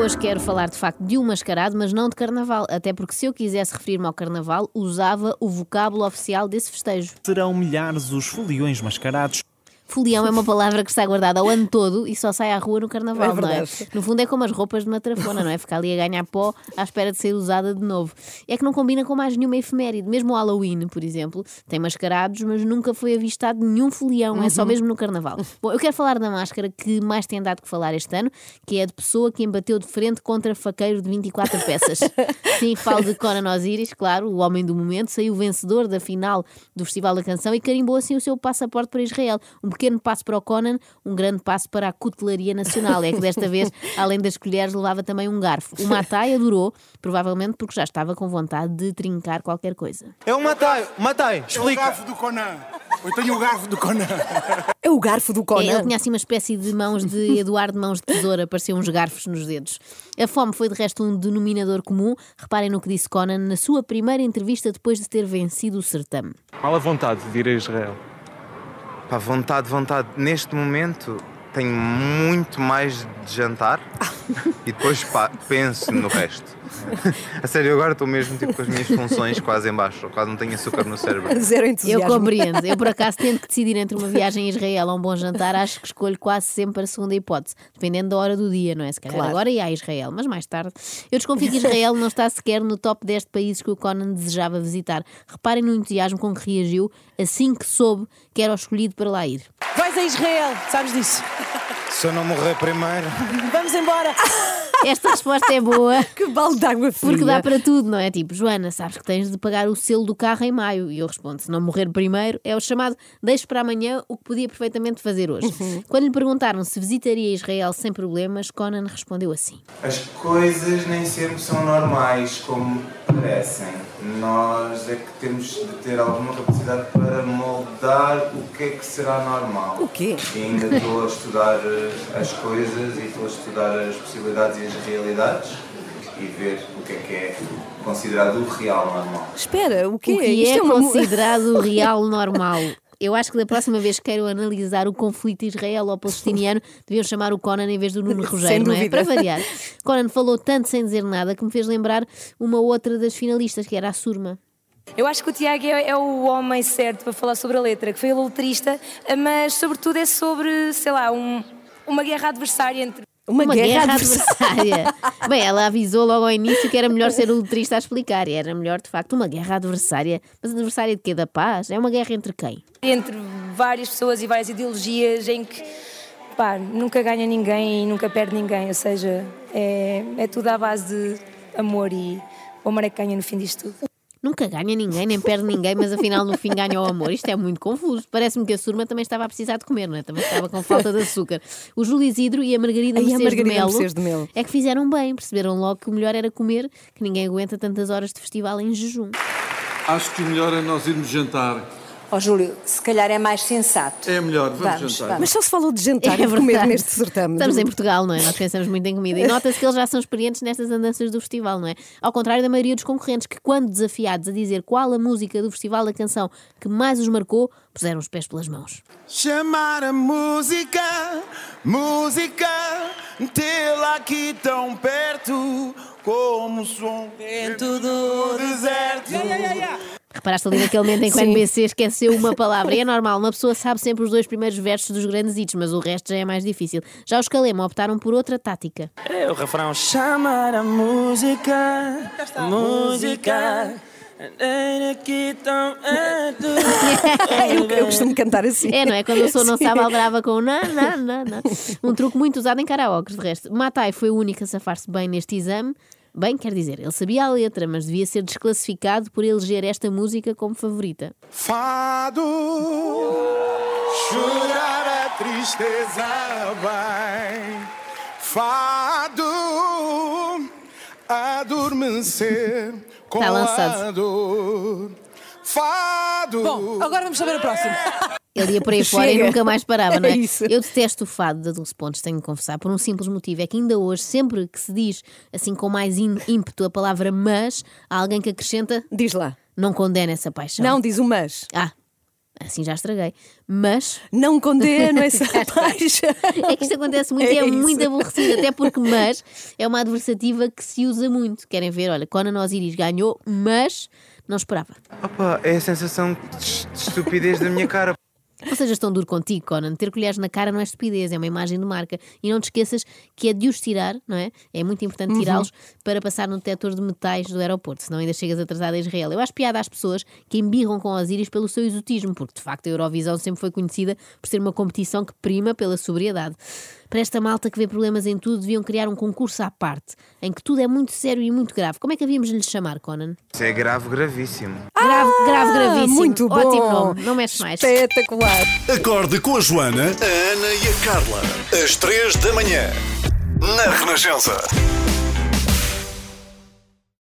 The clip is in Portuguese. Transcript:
hoje quero falar de facto de um mascarado, mas não de carnaval, até porque se eu quisesse referir-me ao carnaval, usava o vocábulo oficial desse festejo. Serão milhares os foliões mascarados. Folião é uma palavra que está guardada ao ano todo e só sai à rua no carnaval, É não é? No fundo é como as roupas de uma trafona, não é? Ficar ali a ganhar pó à espera de ser usada de novo. É que não combina com mais nenhuma efeméride. Mesmo o Halloween, por exemplo, tem mascarados, mas nunca foi avistado nenhum folião, é só mesmo no carnaval. Bom, eu quero falar da máscara que mais tem dado que falar este ano, que é a de pessoa que embateu de frente contra faqueiro de 24 peças. Sim, falo de Conan Osiris, claro, o homem do momento, saiu vencedor da final do Festival da Canção e carimbou assim o seu passaporte para Israel. Um pequeno passo para o Conan, um grande passo para a cutelaria nacional. É que desta vez, além das colheres, levava também um garfo. O Matai adorou, provavelmente porque já estava com vontade de trincar qualquer coisa. Eu matei, matei, É o explica. garfo do Conan. Eu tenho o garfo do Conan. É o garfo do É, Conan. Ele tinha assim uma espécie de mãos de Eduardo Mãos de Tesoura, pareciam uns garfos nos dedos. A fome foi de resto um denominador comum. Reparem no que disse Conan na sua primeira entrevista depois de ter vencido o certame. Mal a vontade de ir a Israel. Pá, vontade, vontade. Neste momento tenho muito mais de jantar e depois pá, penso no resto. A sério, agora estou mesmo tipo, com as minhas funções quase em baixo, quase não tenho açúcar no cérebro. Zero Eu entusiasmo. compreendo. Eu, por acaso, tendo que decidir entre uma viagem a Israel ou um bom jantar, acho que escolho quase sempre a segunda hipótese, dependendo da hora do dia, não é? Se calhar Claro. agora ia a Israel, mas mais tarde. Eu desconfio que Israel não está sequer no top 10 de países que o Conan desejava visitar. Reparem no entusiasmo com que reagiu assim que soube que era o escolhido para lá ir. Vais a Israel, sabes disso? Se eu não morrer primeiro. Vamos embora. Esta resposta é boa. Que balde de água fria. Porque dá para tudo, não é? Tipo, Joana, sabes que tens de pagar o selo do carro em maio. E eu respondo: se não morrer primeiro, é o chamado deixe para amanhã o que podia perfeitamente fazer hoje. Quando lhe perguntaram se visitaria Israel sem problemas, Conan respondeu assim: As coisas nem sempre são normais como parecem. Nós é que temos de ter alguma capacidade para moldar o que é que será normal. O quê? E ainda estou a estudar eh, as coisas e estou a estudar as possibilidades e as realidades e ver o que é que é considerado o real normal. Espera, o quê? O que é, uma mu- considerado o real normal? Eu acho que da próxima vez que queiram analisar o conflito israelo-palestiniano, deviam chamar o Conan em vez do Nuno Rogério, não é? Para variar. Conan falou tanto sem dizer nada que me fez lembrar uma outra das finalistas, que era a Surma. Eu acho que o Tiago é, é o homem certo para falar sobre a letra, que foi ele letrista, mas sobretudo é sobre, sei lá, um- uma guerra adversária entre. Uma, Uma guerra, guerra adversária. Bem, ela avisou logo ao início que era melhor ser o letrista a explicar. E era melhor, de facto, uma guerra adversária. Mas adversária de quê? Da paz? É uma guerra entre quem? entre várias pessoas e várias ideologias em que pá, nunca ganha ninguém e nunca perde ninguém, ou seja, é, é tudo à base de amor e o amor é que ganha no fim disto tudo. Nunca ganha ninguém, nem perde ninguém, mas afinal no fim ganha o amor. Isto é muito confuso. Parece-me que a Surma também estava a precisar de comer, não é? Também estava com falta de açúcar. O Júlio Isidro e a Margarida Ai, a Mercedes de Margarida Melo Mercedes de Melo. é que fizeram bem, perceberam logo que o melhor era comer, que ninguém aguenta tantas horas de festival em jejum. Acho que o melhor é nós irmos jantar. Ó Júlio, se calhar é mais sensato. É melhor, vamos, Vamos, jantar. vamos. Mas só se falou de jantar É e de comer neste certame. Estamos em Portugal, não é? Nós pensamos muito em comida. E nota-se que eles já são experientes nestas andanças do festival, não é? Ao contrário da maioria dos concorrentes, que, quando desafiados a dizer qual a música do Festival da Canção que mais os marcou, puseram os pés pelas mãos. Chamar a música, música, tê-la aqui tão perto, como o som vento do deserto. Reparaste ali naquele momento em que o. NBC esqueceu uma palavra. E é normal, uma pessoa sabe sempre os dois primeiros versos dos grandes hits, mas o resto já é mais difícil. Já os Calema optaram por outra tática. É o refrão. Chamar a música, música. Aqui tão eu, eu costumo cantar assim. É, não é? Quando a pessoa não Sim. sabe, aldrava com na, na, na, na. Um truque muito usado em karaokes, de resto. Matai foi o único a safar-se bem neste exame. Bem, quer dizer, ele sabia a letra, mas devia ser desclassificado por eleger esta música como favorita. Fado, chorar a tristeza vai. Fado, adormecer com Tá lançado. a dor. Fado. Bom, agora vamos saber a próxima. Ele ia por aí fora e nunca mais parava, não é? É isso. Eu detesto o fado da Dulce Pontes, tenho de confessar, por um simples motivo. É que ainda hoje, sempre que se diz assim com mais ímpeto a palavra mas, há alguém que acrescenta Diz lá. não condena essa paixão. Não, diz o mas. Ah, Assim já estraguei. Mas. Não condeno essa paixão. É que isto acontece muito e é É isso. muito aborrecido, até porque mas é uma adversativa que se usa muito. Querem ver? Olha, Conan Osiris ganhou, mas não esperava. Opa, é a sensação de estupidez da minha cara. Ou seja, estão duro contigo, Conan. Ter colheres na cara não é estupidez, é uma imagem de marca. E não te esqueças que é de os tirar, não é? É muito importante tirá-los para passar no detector de metais do aeroporto, senão ainda chegas atrasado a Israel. Eu acho piada às pessoas que embirram com Osiris pelo seu exotismo, porque de facto a Eurovisão sempre foi conhecida por ser uma competição que prima pela sobriedade. Para esta malta que vê problemas em tudo, deviam criar um concurso à parte, em que tudo é muito sério e muito grave. Como é que havíamos de lhe chamar, Conan? Isso é grave, gravíssimo. Grave, grave, gravíssimo. muito bom. Ótimo nome, não mexe mais. Espetacular. Acorde com a Joana, a Ana e a Carla. Às três da manhã. Na Renascença.